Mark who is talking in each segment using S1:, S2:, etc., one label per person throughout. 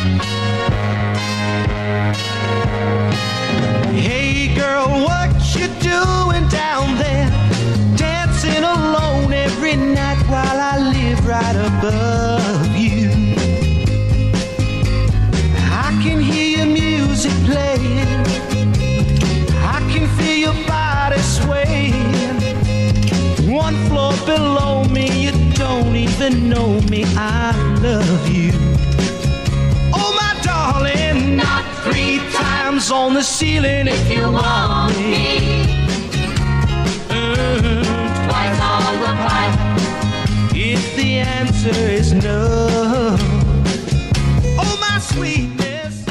S1: Thank on the ceiling if you want me. Mm, Twice on the pipe. If the answer is no. Oh, my sweetness.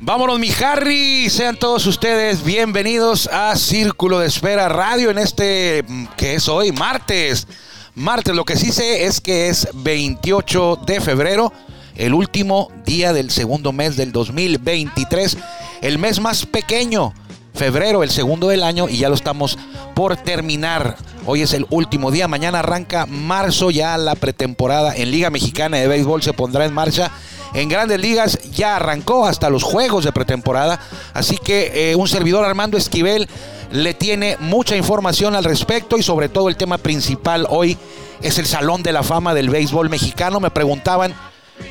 S2: Vámonos, mi Harry. Sean todos ustedes bienvenidos a Círculo de Espera Radio en este mm, que es hoy, martes. Martes, lo que sí sé es que es 28 de febrero, el último día del segundo mes del 2023, el mes más pequeño. Febrero, el segundo del año, y ya lo estamos por terminar. Hoy es el último día. Mañana arranca marzo, ya la pretemporada en Liga Mexicana de Béisbol se pondrá en marcha. En grandes ligas ya arrancó hasta los juegos de pretemporada. Así que eh, un servidor Armando Esquivel le tiene mucha información al respecto y sobre todo el tema principal hoy es el Salón de la Fama del Béisbol Mexicano. Me preguntaban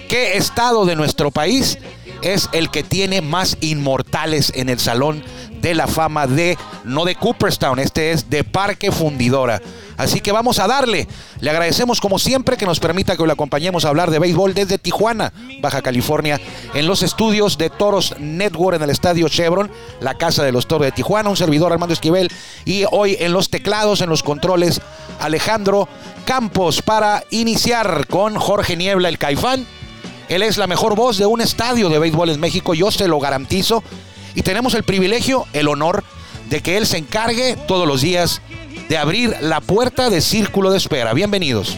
S2: qué estado de nuestro país es el que tiene más inmortales en el Salón de la Fama de, no de Cooperstown, este es de Parque Fundidora. Así que vamos a darle. Le agradecemos como siempre que nos permita que lo acompañemos a hablar de béisbol desde Tijuana, Baja California, en los estudios de Toros Network en el Estadio Chevron, la casa de los Toros de Tijuana, un servidor Armando Esquivel y hoy en los teclados, en los controles, Alejandro Campos para iniciar con Jorge Niebla, el Caifán. Él es la mejor voz de un estadio de béisbol en México, yo se lo garantizo. Y tenemos el privilegio, el honor de que él se encargue todos los días de abrir la puerta de Círculo de Espera. Bienvenidos.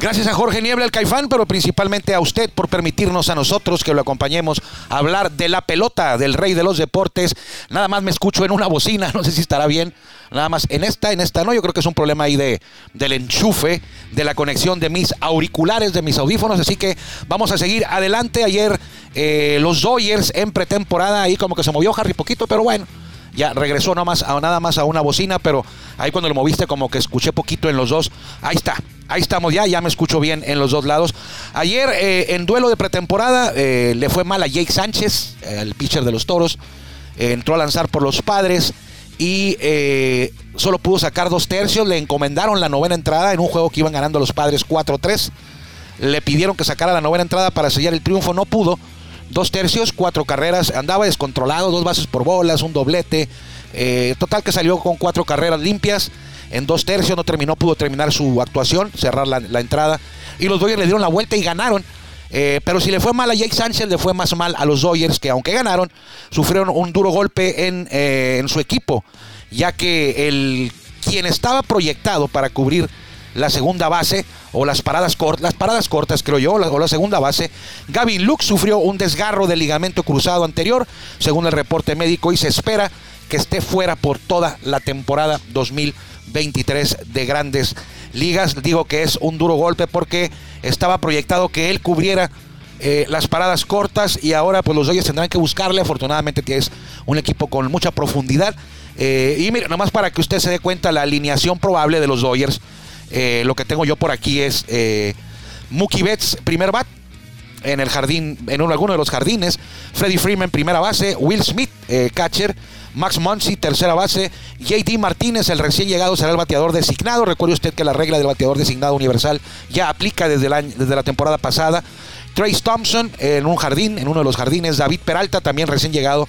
S2: Gracias a Jorge Niebla, el Caifán, pero principalmente a usted por permitirnos a nosotros que lo acompañemos a hablar de la pelota del rey de los deportes. Nada más me escucho en una bocina, no sé si estará bien. Nada más en esta, en esta no, yo creo que es un problema ahí de, del enchufe, de la conexión de mis auriculares, de mis audífonos. Así que vamos a seguir adelante. Ayer eh, los Dodgers en pretemporada, ahí como que se movió Harry poquito, pero bueno ya regresó a, nada más a una bocina, pero ahí cuando lo moviste como que escuché poquito en los dos. Ahí está, ahí estamos ya, ya me escucho bien en los dos lados. Ayer eh, en duelo de pretemporada eh, le fue mal a Jake Sánchez, el pitcher de los Toros. Eh, entró a lanzar por los padres y solo pudo sacar dos tercios. Le encomendaron la novena entrada en un juego que iban ganando los padres 4-3. Le pidieron que sacara la novena entrada para sellar el triunfo, no pudo dos tercios, cuatro carreras, andaba descontrolado, dos bases por bolas, un doblete. Eh, total que salió con cuatro carreras limpias. En dos tercios no terminó, pudo terminar su actuación, cerrar la, entrada. Y los Dodgers le dieron la vuelta y ganaron. Eh, pero si le fue mal a Jake Sánchez, le fue más mal a los Dodgers, que aunque ganaron, sufrieron un duro golpe en, eh, en su equipo, ya que el quien estaba proyectado para cubrir la segunda base o las paradas cortas, las paradas cortas creo yo, o la segunda base, Gavin Luke sufrió un desgarro del ligamento cruzado anterior, según el reporte médico, y se espera que esté fuera por toda la temporada 2023 de Grandes Ligas. Digo que es un duro golpe porque estaba proyectado que él cubriera eh, las paradas cortas y ahora pues los Dodgers tendrán que buscarle. Afortunadamente que es un equipo con mucha profundidad. Eh, y mire, nomás para que usted se dé cuenta la alineación probable de los Dodgers. Eh, lo que tengo yo por aquí es eh, Mookie Betts, primer bat. En el jardín, en uno, alguno de los jardines. Freddie Freeman, primera base. Will Smith, eh, catcher. Max Muncy, tercera base. JD Martínez, el recién llegado, será el bateador designado. Recuerde usted que la regla del bateador designado universal ya aplica desde, desde la temporada pasada. Trace Thompson en un jardín, en uno de los jardines. David Peralta, también recién llegado,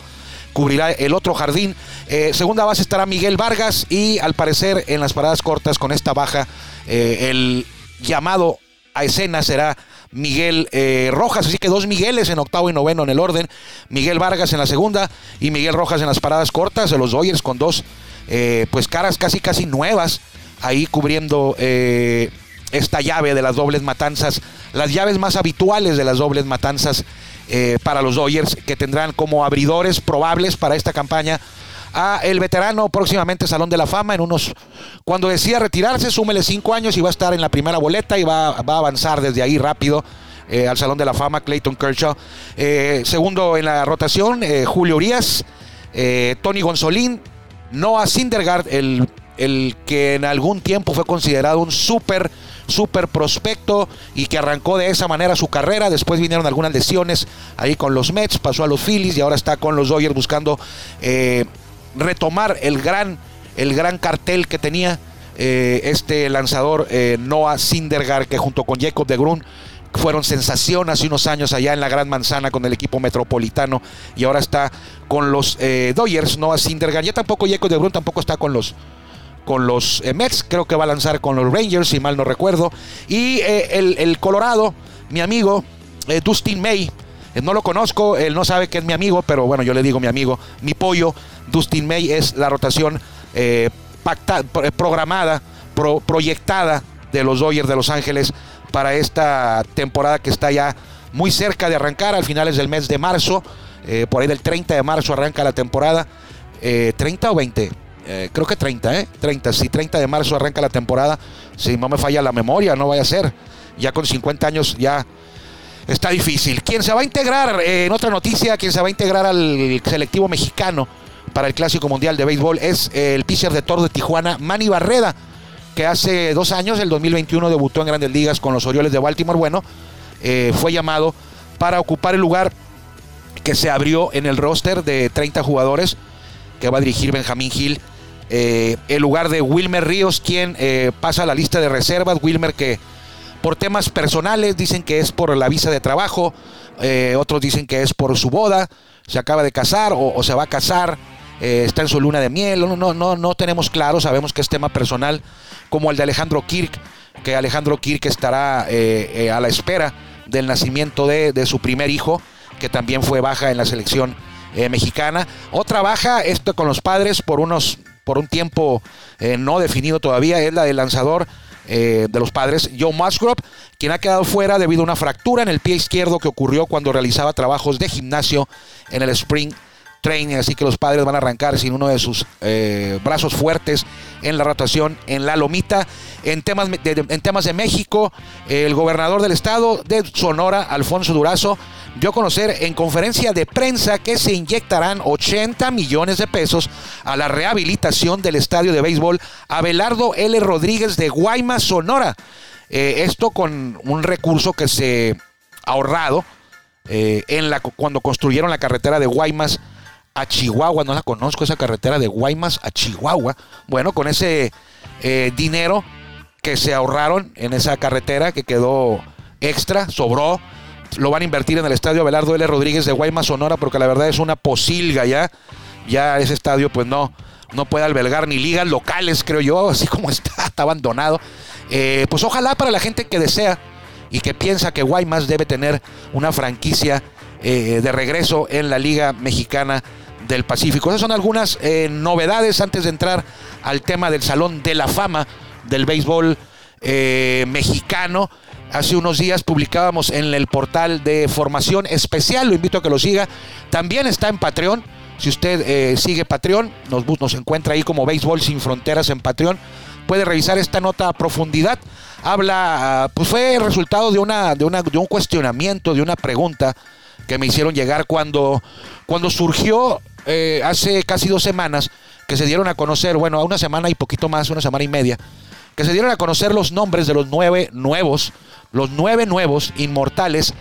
S2: cubrirá el otro jardín. Eh, segunda base estará Miguel Vargas y al parecer en las paradas cortas con esta baja, eh, el llamado a escena será Miguel eh, Rojas, así que dos Migueles en octavo y noveno en el orden, Miguel Vargas en la segunda y Miguel Rojas en las paradas cortas de los Dodgers con dos pues caras casi casi nuevas ahí cubriendo esta llave de las dobles matanzas, las llaves más habituales de las dobles matanzas para los Dodgers que tendrán como abridores probables para esta campaña a el veterano próximamente Salón de la Fama en unos cuando decida retirarse súmele cinco años y va a estar en la primera boleta y va, a avanzar desde ahí rápido eh, al Salón de la Fama Clayton Kershaw. Eh, segundo en la rotación eh, Julio Urias Tony Gonzolín Noah Syndergaard el, el que en algún tiempo fue considerado un súper súper prospecto y que arrancó de esa manera su carrera. Después vinieron algunas lesiones ahí con los Mets, pasó a los Phillies y ahora está con los Dodgers buscando retomar el gran, el gran cartel que tenía eh, este lanzador eh, Noah Sindergaard, que junto con Jacob de Grun fueron sensación hace unos años allá en la Gran Manzana con el equipo metropolitano y ahora está con los eh, Dodgers, Noah Sindergaard. Ya tampoco Jacob de Grun tampoco está con los con los Mets, creo que va a lanzar con los Rangers, si mal no recuerdo. Y el, el, Colorado, mi amigo Dustin May, no lo conozco, él no sabe que es mi amigo, pero bueno, yo le digo mi amigo, mi pollo, Dustin May es la rotación eh, eh, programada, proyectada de los Dodgers de Los Ángeles para esta temporada que está ya muy cerca de arrancar, al finales del mes de marzo, eh, por ahí del 30 de marzo arranca la temporada, ¿30 o 20? Creo que 30, ¿eh? 30, si 30 de marzo arranca la temporada, si no me falla la memoria, no vaya a ser, ya con 50 años ya está difícil. Quien se va a integrar, en otra noticia, quien se va a integrar al selectivo mexicano para el Clásico Mundial de Béisbol es el pitcher de Toro de Tijuana, Manny Barreda, que hace dos años, el 2021, debutó en Grandes Ligas con los Orioles de Baltimore. Bueno, eh, fue llamado para ocupar el lugar que se abrió en el roster de 30 jugadores que va a dirigir Benjamín Gil. Eh, el lugar de Wilmer Ríos, quien eh, pasa a la lista de reservas. Wilmer que por temas personales dicen que es por la visa de trabajo, otros dicen que es por su boda, se acaba de casar o se va a casar. Eh, está en su luna de miel, no, no, no, no tenemos claro, sabemos que es tema personal, como el de Alejandro Kirk, que Alejandro Kirk estará eh, eh, a la espera del nacimiento de, su primer hijo, que también fue baja en la selección mexicana. Otra baja, esto con los padres por unos por un tiempo no definido todavía, es la del lanzador de los padres, Joe Musgrove, quien ha quedado fuera debido a una fractura en el pie izquierdo que ocurrió cuando realizaba trabajos de gimnasio en el Spring training, así que los padres van a arrancar sin uno de sus eh, brazos fuertes en la rotación en la lomita. En temas de, en temas de México, el gobernador del estado de Sonora, Alfonso Durazo, dio a conocer en conferencia de prensa que se inyectarán 80 millones de pesos a la rehabilitación del estadio de béisbol Abelardo L. Rodríguez de Guaymas, Sonora. Eh, esto con un recurso que se ha ahorrado eh, en la, cuando construyeron la carretera de Guaymas a Chihuahua, no la conozco, esa carretera de Guaymas a Chihuahua. Bueno, con ese eh, dinero que se ahorraron en esa carretera que quedó extra, sobró, lo van a invertir en el estadio Abelardo L. Rodríguez de Guaymas, Sonora, porque la verdad es una posilga ya. Ya ese estadio, pues no, no puede albergar ni ligas locales, creo yo, así como está, está abandonado. Eh, pues ojalá para la gente que desea y que piensa que Guaymas debe tener una franquicia eh, de regreso en la Liga Mexicana del Pacífico. Esas son algunas eh, novedades antes de entrar al tema del Salón de la Fama del béisbol eh, mexicano. Hace unos días publicábamos en el portal de formación especial, lo invito a que lo siga. También está en Patreon. Si usted sigue Patreon, nos, nos encuentra ahí como Béisbol Sin Fronteras en Patreon. Puede revisar esta nota a profundidad. Habla, ah, pues fue el resultado de, una, de, una, de un cuestionamiento, de una pregunta que me hicieron llegar cuando, cuando surgió eh, hace casi dos semanas que se dieron a conocer, bueno, a una semana y poquito más, una semana y media, que se dieron a conocer los nombres de los nueve nuevos, los nueve nuevos inmortales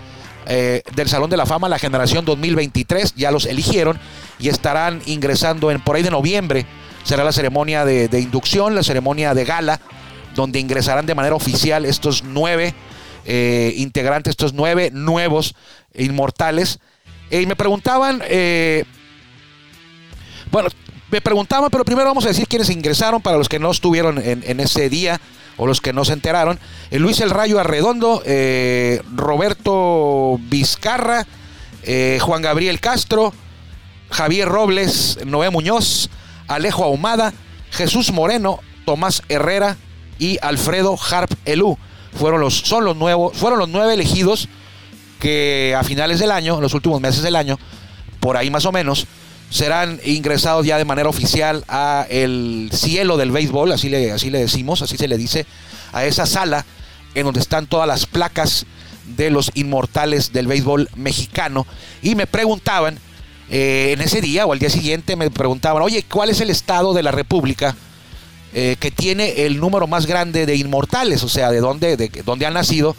S2: eh, del Salón de la Fama, la generación 2023, ya los eligieron y estarán ingresando en por ahí de noviembre. Será la ceremonia de, inducción, la ceremonia de gala, donde ingresarán de manera oficial estos nueve eh, integrantes, estos nueve nuevos inmortales. Y me preguntaban, eh, bueno, me preguntaban, pero primero vamos a decir quiénes ingresaron para los que no estuvieron en, ese día o los que no se enteraron. Eh, Luis El Rayo Arredondo, eh, Roberto Vizcarra, eh, Juan Gabriel Castro, Javier Robles, Noé Muñoz, Alejo Ahumada, Jesús Moreno, Tomás Herrera y Alfredo Harp Elú. Fueron los, son los nuevos, fueron los nueve elegidos que a finales del año, los últimos meses del año, por ahí más o menos, serán ingresados ya de manera oficial a el cielo del béisbol, así le, así le decimos, así se le dice, a esa sala en donde están todas las placas de los inmortales del béisbol mexicano. Y me preguntaban, eh, en ese día o al día siguiente, me preguntaban, oye, ¿cuál es el estado de la República eh, que tiene el número más grande de inmortales? O sea, de dónde, de dónde han nacido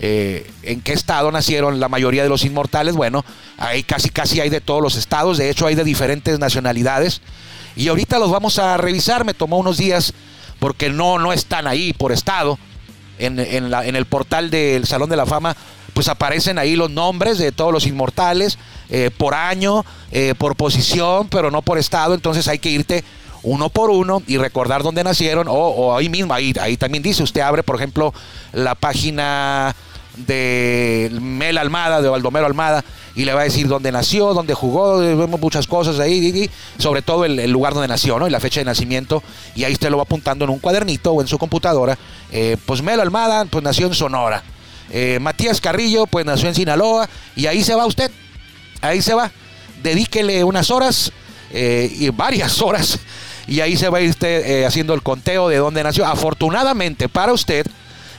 S2: eh, en qué estado nacieron la mayoría de los inmortales. Bueno, ahí casi casi hay de todos los estados, de hecho hay de diferentes nacionalidades. Y ahorita los vamos a revisar, me tomó unos días porque no, no están ahí por estado. En, el portal del Salón de la Fama, pues aparecen ahí los nombres de todos los inmortales, eh, por año, eh, por posición, pero no por estado. Entonces hay que irte uno por uno y recordar dónde nacieron o, ahí mismo, ahí, ahí también dice, usted abre por ejemplo la página de Mel Almada, de Baldomero Almada, y le va a decir dónde nació, dónde jugó, vemos muchas cosas ahí, sobre todo el, lugar donde nació, ¿no? Y la fecha de nacimiento, y ahí usted lo va apuntando en un cuadernito o en su computadora. Eh, pues Mel Almada, pues nació en Sonora. Eh, Matías Carrillo, pues nació en Sinaloa, y ahí se va usted, ahí se va. Dedíquele unas horas, eh, y varias horas, y ahí se va a ir usted haciendo el conteo de dónde nació. Afortunadamente para usted,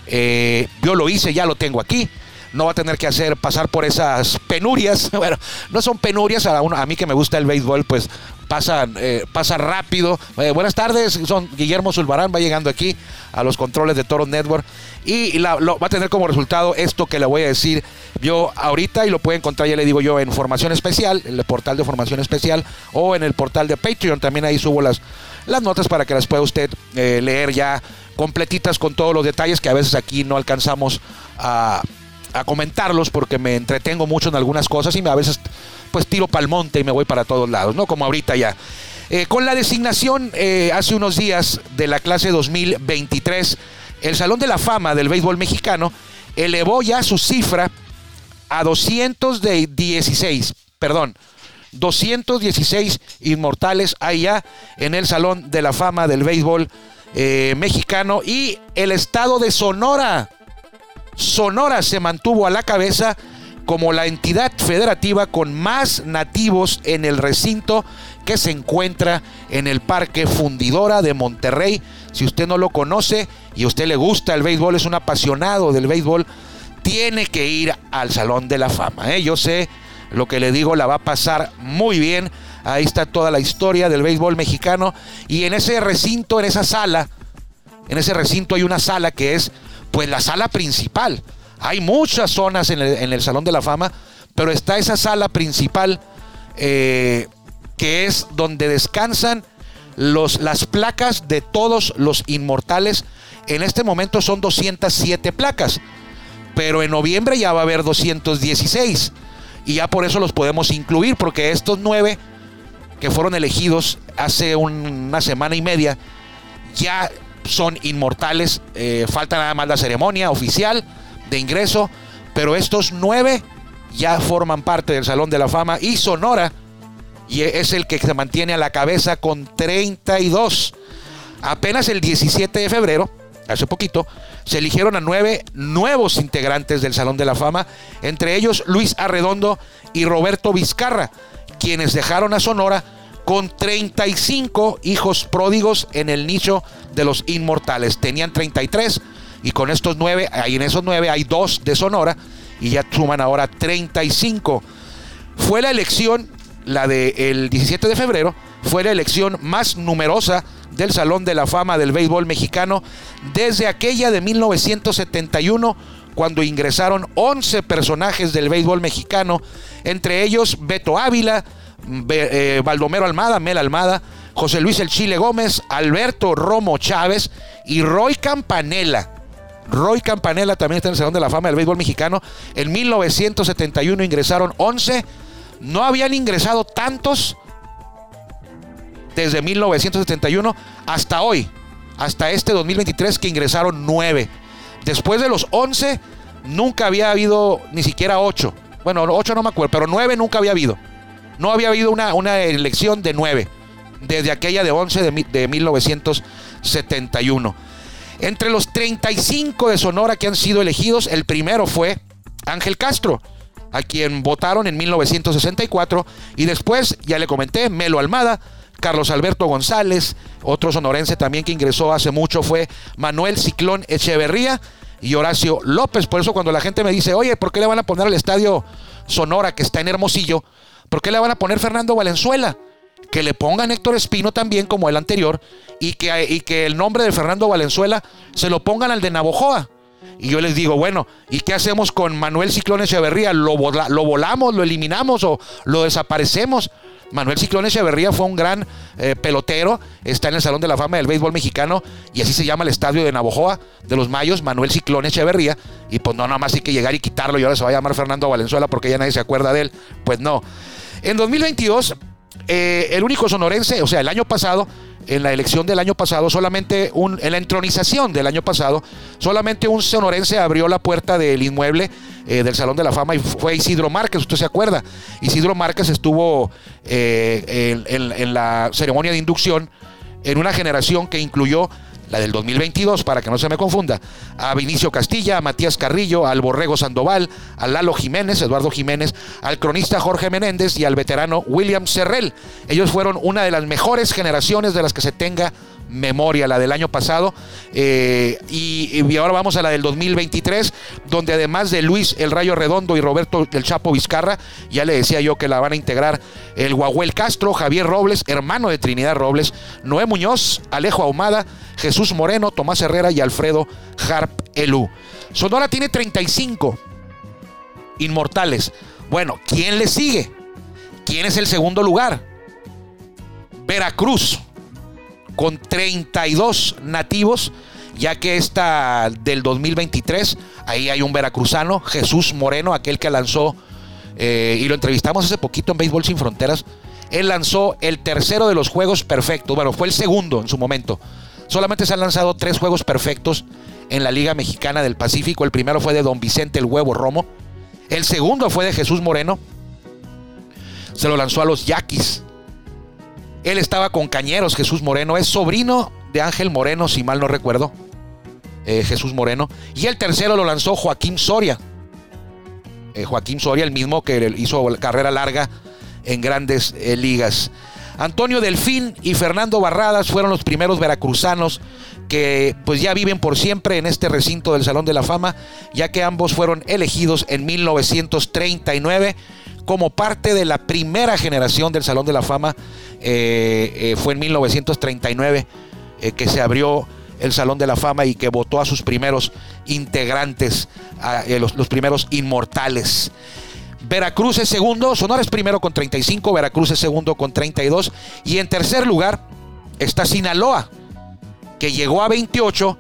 S2: eh, yo lo hice, ya lo tengo aquí. No va a tener que hacer pasar por esas penurias. Bueno, no son penurias. A, a mí que me gusta el béisbol, pues pasa, eh, pasa rápido. Eh, buenas tardes, son Guillermo Zulbarán, va llegando aquí a los controles de Toro Network y va a tener como resultado esto que le voy a decir yo ahorita y lo puede encontrar, ya le digo yo, en Formación Especial, en el portal de Formación Especial o en el portal de Patreon. También ahí subo las, las notas para que las pueda usted leer ya completitas con todos los detalles que a veces aquí no alcanzamos a, comentarlos porque me entretengo mucho en algunas cosas y a veces pues tiro para el monte y me voy para todos lados, ¿no? Como ahorita ya. Eh, con la designación eh, hace unos días de la clase 2023, el Salón de la Fama del Béisbol Mexicano elevó ya su cifra a 216, perdón, 216 inmortales allá en el Salón de la Fama del Béisbol eh, mexicano y el estado de Sonora. Sonora se mantuvo a la cabeza como la entidad federativa con más nativos en el recinto que se encuentra en el Parque Fundidora de Monterrey. Si usted no lo conoce y a usted le gusta el béisbol, es un apasionado del béisbol, tiene que ir al Salón de la Fama. ¿eh? Yo sé lo que le digo, la va a pasar muy bien. Ahí está toda la historia del béisbol mexicano. Y en ese recinto, en esa sala, en ese recinto hay una sala que es pues la sala principal. Hay muchas zonas en el, Salón de la Fama, pero está esa sala principal eh, que es donde descansan los, las placas de todos los inmortales. En este momento son 207 placas, pero en noviembre ya va a haber 216. Y ya por eso los podemos incluir, porque estos nueve que fueron elegidos hace una semana y media ya son inmortales. Eh, falta nada más la ceremonia oficial de ingreso, pero estos nueve ya forman parte del Salón de la Fama y Sonora y es el que se mantiene a la cabeza con 32. Apenas el 17 de febrero, hace poquito, se eligieron a nueve nuevos integrantes del Salón de la Fama, entre ellos Luis Arredondo y Roberto Vizcarra, quienes dejaron a Sonora con 35 hijos pródigos en el nicho de los inmortales. Tenían 33 y con estos nueve, ahí en esos nueve hay dos de Sonora y ya suman ahora 35. Fue la elección, la del 17 de febrero, fue la elección más numerosa del Salón de la Fama del Béisbol Mexicano desde aquella de 1971 cuando ingresaron 11 personajes del béisbol mexicano, entre ellos Beto Ávila, eh, Baldomero Almada, Mel Almada, José Luis El Chile Gómez, Alberto Romo Chávez y Roy Campanella. Roy Campanella también está en el Salón de la Fama del Béisbol Mexicano. En 1971 ingresaron 11. No habían ingresado tantos desde 1971 hasta hoy. hasta este 2023 que ingresaron 9. Después de los 11, nunca había habido ni siquiera 8. Bueno, 8 no me acuerdo, pero 9 nunca había habido. No había habido una, una elección de 9 desde aquella de 11 de, de 1971. Entre los 35 de Sonora que han sido elegidos, el primero fue Ángel Castro, a quien votaron en 1964, y después, ya le comenté, Melo Almada, Carlos Alberto González, otro sonorense también que ingresó hace mucho fue Manuel Ciclón Echeverría y Horacio López. Por eso cuando la gente me dice, oye, ¿por qué le van a poner al estadio Sonora que está en Hermosillo? ¿Por qué le van a poner Fernando Valenzuela? Que le pongan Héctor Espino también como el anterior y que, y que el nombre de Fernando Valenzuela se lo pongan al de Navojoa. Y yo les digo, bueno, ¿y qué hacemos con Manuel Ciclón Echeverría? ¿Lo, ¿Lo volamos, lo eliminamos o lo desaparecemos? Manuel Ciclón Echeverría fue un gran eh, pelotero, está en el Salón de la Fama del Béisbol Mexicano y así se llama el estadio de Navojoa de los Mayos, Manuel Ciclón Echeverría. Y pues no, nada más hay que llegar y quitarlo y ahora se va a llamar Fernando Valenzuela porque ya nadie se acuerda de él. Pues no. En 2022, eh, el único sonorense, o sea, el año pasado, en la elección del año pasado, solamente un, en la entronización del año pasado, solamente un sonorense abrió la puerta del inmueble eh, del Salón de la Fama y fue Isidro Márquez, usted se acuerda. Isidro Márquez estuvo eh, en la ceremonia de inducción en una generación que incluyó la del 2022, para que no se me confunda, a Vinicio Castilla, a Matías Carrillo, al Borrego Sandoval, a Lalo Jiménez, Eduardo Jiménez, al cronista Jorge Menéndez y al veterano William Serrell. Ellos fueron una de las mejores generaciones de las que se tenga memoria, la del año pasado. Eh, y, ahora vamos a la del 2023, donde además de Luis El Rayo Redondo y Roberto El Chapo Vizcarra, ya le decía yo que la van a integrar el Guahuel Castro, Javier Robles, hermano de Trinidad Robles, Noé Muñoz, Alejo Ahumada, Jesús Moreno, Tomás Herrera y Alfredo Harp Elú. Sonora tiene 35 inmortales. Bueno, ¿quién le sigue? ¿Quién es el segundo lugar? Veracruz con 32 nativos, ya que esta del 2023, ahí hay un veracruzano, Jesús Moreno, aquel que lanzó, eh, y lo entrevistamos hace poquito en Béisbol Sin Fronteras, él lanzó el tercero de los juegos perfectos, bueno, fue el segundo en su momento. Solamente se han lanzado tres juegos perfectos en la Liga Mexicana del Pacífico. El primero fue de Don Vicente el Huevo Romo. El segundo fue de Jesús Moreno. Se lo lanzó a los Yaquis él estaba con Cañeros, Jesús Moreno, es sobrino de Ángel Moreno, si mal no recuerdo. Eh, Jesús Moreno. Y el tercero lo lanzó Joaquín Soria. Eh, Joaquín Soria, el mismo que hizo carrera larga en grandes eh, ligas. Antonio Delfín y Fernando Barradas fueron los primeros veracruzanos que pues ya viven por siempre en este recinto del Salón de la Fama, ya que ambos fueron elegidos en 1939 como parte de la primera generación del Salón de la Fama. Eh, eh, fue en 1939 eh, que se abrió el Salón de la Fama y que votó a sus primeros integrantes, los, los, primeros inmortales. Veracruz es segundo, Sonora es primero con 35, Veracruz es segundo con 32 y en tercer lugar está Sinaloa, que llegó a 28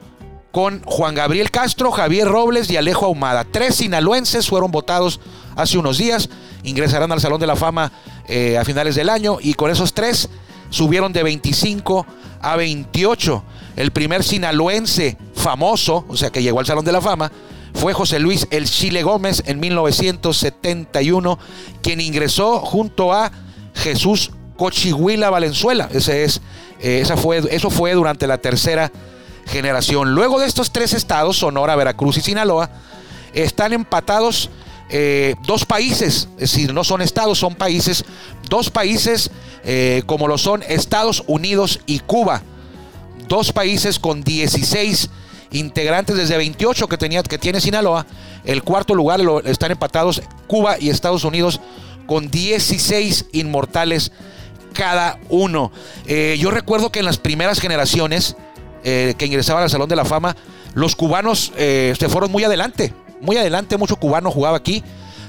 S2: con Juan Gabriel Castro, Javier Robles y Alejo Ahumada. Tres sinaloenses fueron votados hace unos días, ingresarán al Salón de la Fama eh, a finales del año y con esos tres subieron de 25 a 28. El primer sinaloense famoso, o sea que llegó al Salón de la Fama, fue José Luis El Chile Gómez en 1971, quien ingresó junto a Jesús Cochihuila Valenzuela. Ese es, eh, esa fue, eso fue durante la tercera generación. Luego de estos tres estados, Sonora, Veracruz y Sinaloa, están empatados eh, dos países, es decir, no son estados, son países, dos países eh, como lo son Estados Unidos y Cuba, dos países con 16 integrantes desde 28 que, tenía, que tiene Sinaloa, el cuarto lugar lo, están empatados Cuba y Estados Unidos con 16 inmortales cada uno. Eh, yo recuerdo que en las primeras generaciones, eh, que ingresaban al Salón de la Fama, los cubanos eh, se fueron muy adelante, muy adelante, mucho cubano jugaba aquí.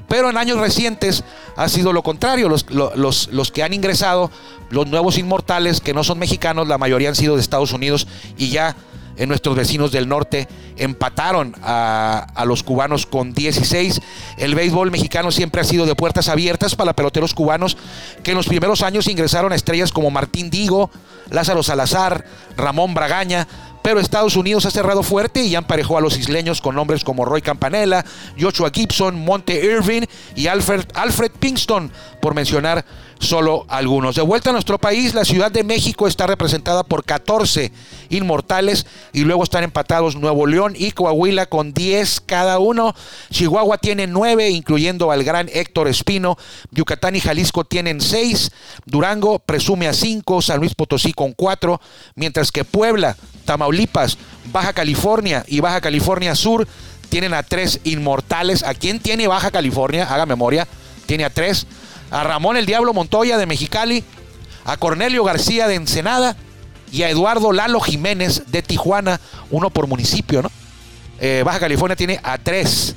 S2: Pero en años recientes ha sido lo contrario. Los, los, los, que han ingresado, los nuevos inmortales que no son mexicanos, la mayoría han sido de Estados Unidos y ya en nuestros vecinos del norte empataron a, los cubanos con 16. El béisbol mexicano siempre ha sido de puertas abiertas para peloteros cubanos que en los primeros años ingresaron a estrellas como Martín Digo, Lázaro Salazar, Ramón Bragaña, Pero Estados Unidos ha cerrado fuerte y ya emparejó a los isleños con nombres como Roy Campanella, Joshua Gibson, Monte Irving y Alfred, Alfred Pinkston, por mencionar solo algunos. De vuelta a nuestro país, la Ciudad de México está representada por 14 inmortales y luego están empatados Nuevo León y Coahuila con 10 cada uno. Chihuahua tiene 9, incluyendo al gran Héctor Espino. Yucatán y Jalisco tienen 6. Durango presume a 5. San Luis Potosí con 4. Mientras que Puebla, Tamaulipas, Baja California y Baja California Sur tienen a 3 inmortales. ¿A quién tiene Baja California? Haga memoria. Tiene a 3 a Ramón el Diablo Montoya de Mexicali, a Cornelio García de Ensenada y a Eduardo Lalo Jiménez de Tijuana, uno por municipio, ¿no? Eh, Baja California tiene a tres.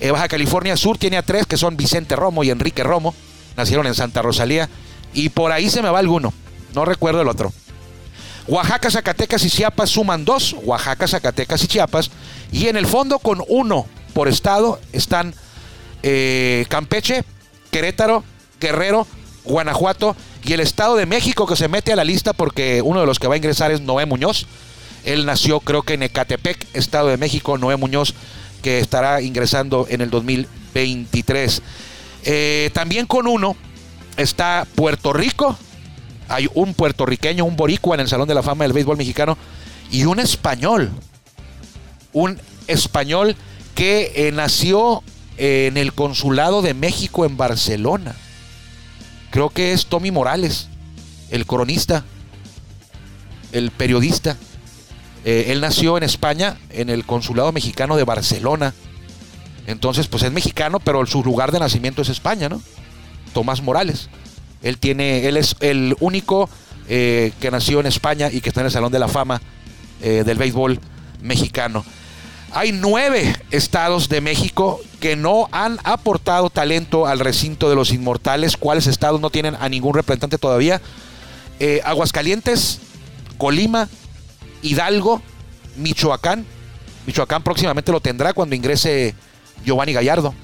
S2: Eh, Baja California Sur tiene a tres, que son Vicente Romo y Enrique Romo. Nacieron en Santa Rosalía. Y por ahí se me va alguno. No recuerdo el otro. Oaxaca, Zacatecas y Chiapas suman dos. Oaxaca, Zacatecas y Chiapas. Y en el fondo, con uno por estado, están eh, Campeche, Querétaro, Guerrero, Guanajuato y el Estado de México que se mete a la lista porque uno de los que va a ingresar es Noé Muñoz. Él nació creo que en Ecatepec, Estado de México, Noé Muñoz, que estará ingresando en el 2023. Eh, también con uno está Puerto Rico. Hay un puertorriqueño, un boricua en el Salón de la Fama del Béisbol Mexicano y un español. Un español que eh, nació en el Consulado de México en Barcelona creo que es Tommy Morales, el coronista, el periodista. Eh, él nació en España, en el consulado mexicano de Barcelona. Entonces, pues es mexicano, pero su lugar de nacimiento es España, ¿no? Tomás Morales. Él tiene, él es el único eh, que nació en España y que está en el Salón de la Fama eh, del béisbol mexicano. Hay nueve estados de México que no han aportado talento al recinto de los inmortales. ¿Cuáles estados no tienen a ningún representante todavía? Eh, Aguascalientes, Colima, Hidalgo, Michoacán. Michoacán próximamente lo tendrá cuando ingrese Giovanni Gallardo.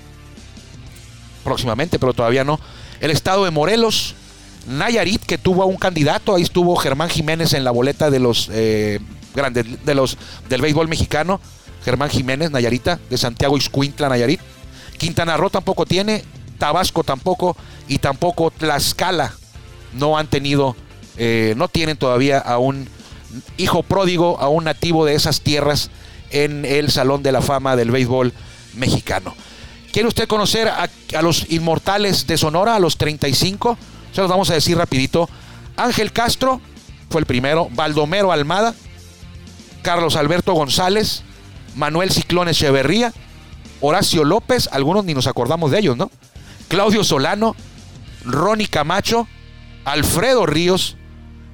S2: Próximamente, pero todavía no. El estado de Morelos, Nayarit, que tuvo a un candidato, ahí estuvo Germán Jiménez en la boleta de los eh, grandes de los del béisbol mexicano. Germán Jiménez, Nayarita, de Santiago Iscuintla, Nayarit. Quintana Roo tampoco tiene, Tabasco tampoco y tampoco Tlaxcala no han tenido, eh, no tienen todavía a un hijo pródigo, a un nativo de esas tierras en el Salón de la Fama del Béisbol mexicano. ¿Quiere usted conocer a, a los inmortales de Sonora, a los 35? Se los vamos a decir rapidito. Ángel Castro fue el primero, Baldomero Almada, Carlos Alberto González, Manuel Ciclón Echeverría, Horacio López, algunos ni nos acordamos de ellos, ¿no? Claudio Solano, Ronnie Camacho, Alfredo Ríos,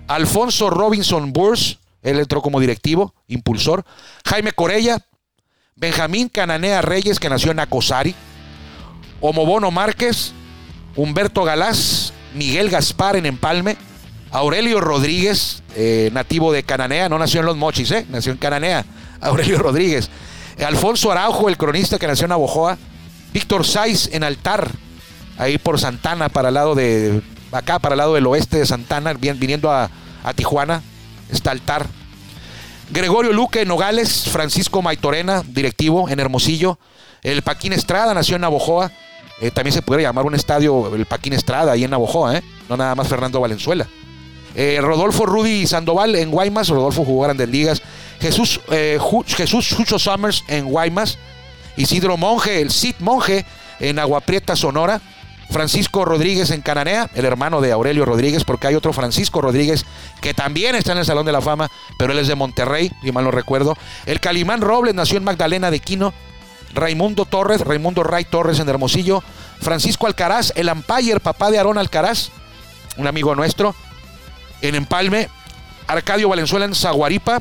S2: Alfonso Robinson Burs, él entró como directivo, impulsor, Jaime Corella, Benjamín Cananea Reyes, que nació en Acosari, Omobono Márquez, Humberto Galás, Miguel Gaspar en Empalme, Aurelio Rodríguez, eh, nativo de Cananea, no nació en Los Mochis, eh, nació en Cananea, Aurelio Rodríguez. Alfonso Araujo, el cronista que nació en Abojoa. Víctor Saiz en Altar, ahí por Santana, para el lado de. Acá, para el lado del oeste de Santana, viniendo a, Tijuana. Está Altar. Gregorio Luque en Nogales. Francisco Maitorena, directivo en Hermosillo. El Paquín Estrada nació en Navojoa. Eh, también se puede llamar un estadio, el Paquín Estrada, ahí en Navojoa, ¿eh? no nada más Fernando Valenzuela. Eh, Rodolfo Rudy Sandoval en Guaymas. Rodolfo jugó grandes ligas. Jesús, eh, Jesús Summers en Guaymas. Isidro Monje, el Cid Monje en Aguaprieta, Sonora. Francisco Rodríguez en Cananea, el hermano de Aurelio Rodríguez, porque hay otro Francisco Rodríguez que también está en el Salón de la Fama, pero él es de Monterrey, si mal no recuerdo. El Calimán Robles nació en Magdalena de Quino. Raimundo Torres, Raimundo Ray Torres en Hermosillo. Francisco Alcaraz, el Ampayer, papá de Aarón Alcaraz, un amigo nuestro en Empalme, Arcadio Valenzuela en Zaguaripa,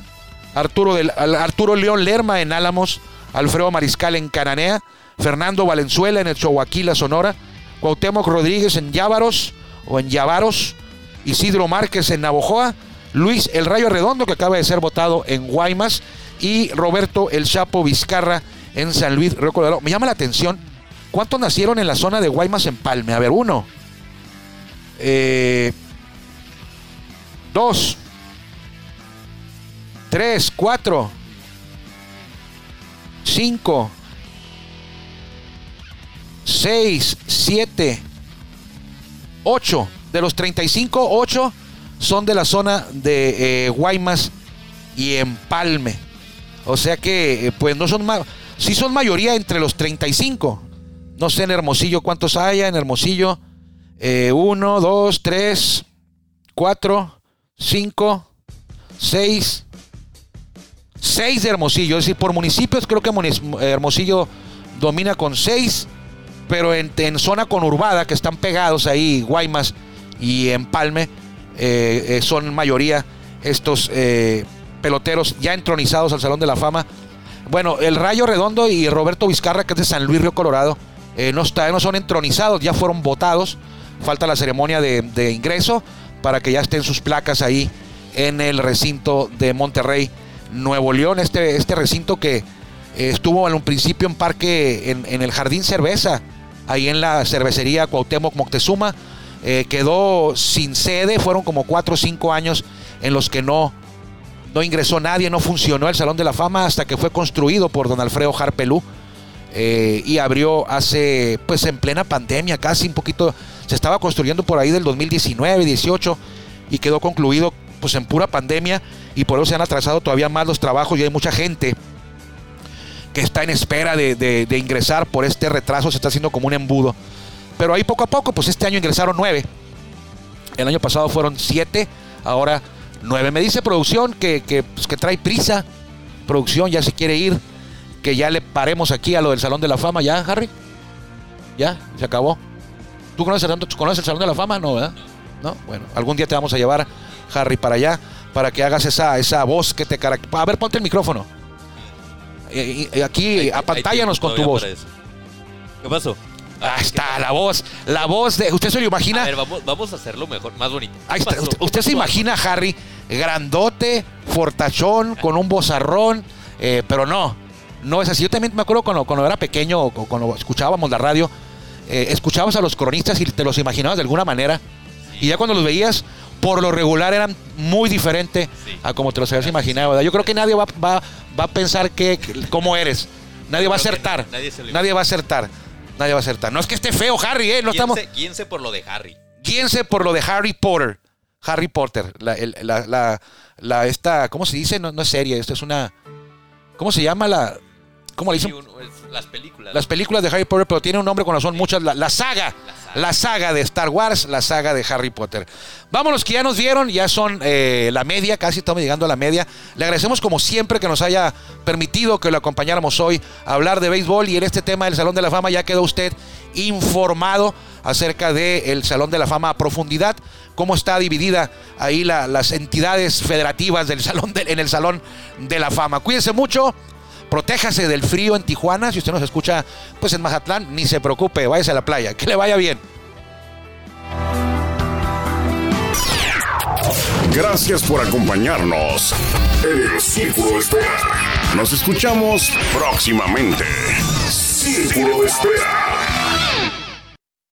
S2: Arturo, del, Arturo León Lerma en Álamos, Alfredo Mariscal en Cananea, Fernando Valenzuela en el Choaquila, Sonora, Cuauhtémoc Rodríguez en Llávaros o en Llávaros, Isidro Márquez en Navojoa, Luis El Rayo Redondo que acaba de ser votado en Guaymas y Roberto El Chapo Vizcarra en San Luis Río Colorado. Me llama la atención, ¿cuántos nacieron en la zona de Guaymas en Palme? A ver, uno. Eh, Dos. 3, 4, 5, 6, 7, 8. De los 35, 8 son de la zona de eh, Guaymas y Empalme. O sea que, eh, pues no son más. Sí son mayoría entre los 35. No sé en Hermosillo cuántos haya. En Hermosillo, 1, 2, 3, 4, 5, 6. 6 de Hermosillo. Es decir, por municipios creo que Hermosillo domina con 6. Pero en, zona conurbada, que están pegados ahí, Guaymas y Empalme, eh, eh, son mayoría estos eh, peloteros ya entronizados al Salón de la Fama. Bueno, el Rayo Redondo y Roberto Vizcarra, que es de San Luis Río Colorado, no, está, no son entronizados, ya fueron votados. Falta la ceremonia de, ingreso para que ya estén sus placas ahí en el recinto de Monterrey, Nuevo León. Este, este recinto que estuvo en un principio en parque, en, en el Jardín Cerveza, ahí en la cervecería Cuauhtémoc Moctezuma. Eh, quedó sin sede, fueron como cuatro o cinco años en los que no, no ingresó nadie, no funcionó el Salón de la Fama hasta que fue construido por don Alfredo Harpelú eh, y abrió hace, pues en plena pandemia, casi un poquito, se estaba construyendo por ahí del 2019, 18 y quedó concluido pues en pura pandemia y por eso se han atrasado todavía más los trabajos y hay mucha gente que está en espera de, ingresar por este retraso, se está haciendo como un embudo. Pero ahí poco a poco, pues este año ingresaron nueve. El año pasado fueron siete, ahora nueve. Me dice producción que, que, pues, que trae prisa. Producción ya se quiere ir. Que ya le paremos aquí a lo del Salón de la Fama. ¿Ya, Harry? ¿Ya? ¿Se acabó? ¿Tú conoces, conoces el Salón de la Fama? No, ¿verdad? No, bueno, algún día te vamos a llevar, Harry, para allá, para que hagas esa, esa voz que te caracteriza. A ver, ponte el micrófono. Eh, eh, aquí, apantállanos con tu voz.
S3: ¿Qué pasó?
S2: Ahí está, la voz, la voz de. ¿Usted se lo imagina?
S3: A ver, vamos, a hacerlo mejor, más bonito.
S2: Ahí está. Usted, se imagina Harry grandote, fortachón, con un bozarrón, eh, pero no, no es así. Yo también me acuerdo cuando, cuando era pequeño, cuando escuchábamos la radio, escuchabas a los cronistas y te los imaginabas de alguna manera. Y ya cuando los veías, por lo regular eran muy diferentes a como te los habías imaginado. Yo creo que nadie va, va, va a pensar que, cómo eres. Nadie va a acertar. Nadie, va a acertar. Nadie va a acertar. No es que esté feo Harry, ¿eh? No estamos...
S3: Guíense por lo de Harry.
S2: Guíense por lo de Harry Potter. Harry Potter. La, la, la, esta, ¿cómo se dice? No, no es serie, esto es una... ¿Cómo se llama la...? ¿Cómo le dicen?
S3: las películas.
S2: Las películas de Harry Potter, pero tiene un nombre cuando son muchas. La, saga, la saga. de Star Wars, la saga de Harry Potter. Vámonos, que ya nos vieron, ya son eh, la media, casi estamos llegando a la media. Le agradecemos como siempre que nos haya permitido que lo acompañáramos hoy a hablar de béisbol y en este tema del Salón de la Fama ya quedó usted informado acerca del Salón de la Fama a profundidad, cómo está dividida ahí las entidades federativas del salón en el Salón de la Fama. Cuídense mucho, Protéjase del frío en Tijuana. Si usted nos escucha pues en Mazatlán, ni se preocupe, váyase a la playa. Que le vaya bien.
S4: Gracias por acompañarnos en el Círculo Espera. Nos escuchamos próximamente. Círculo Espera.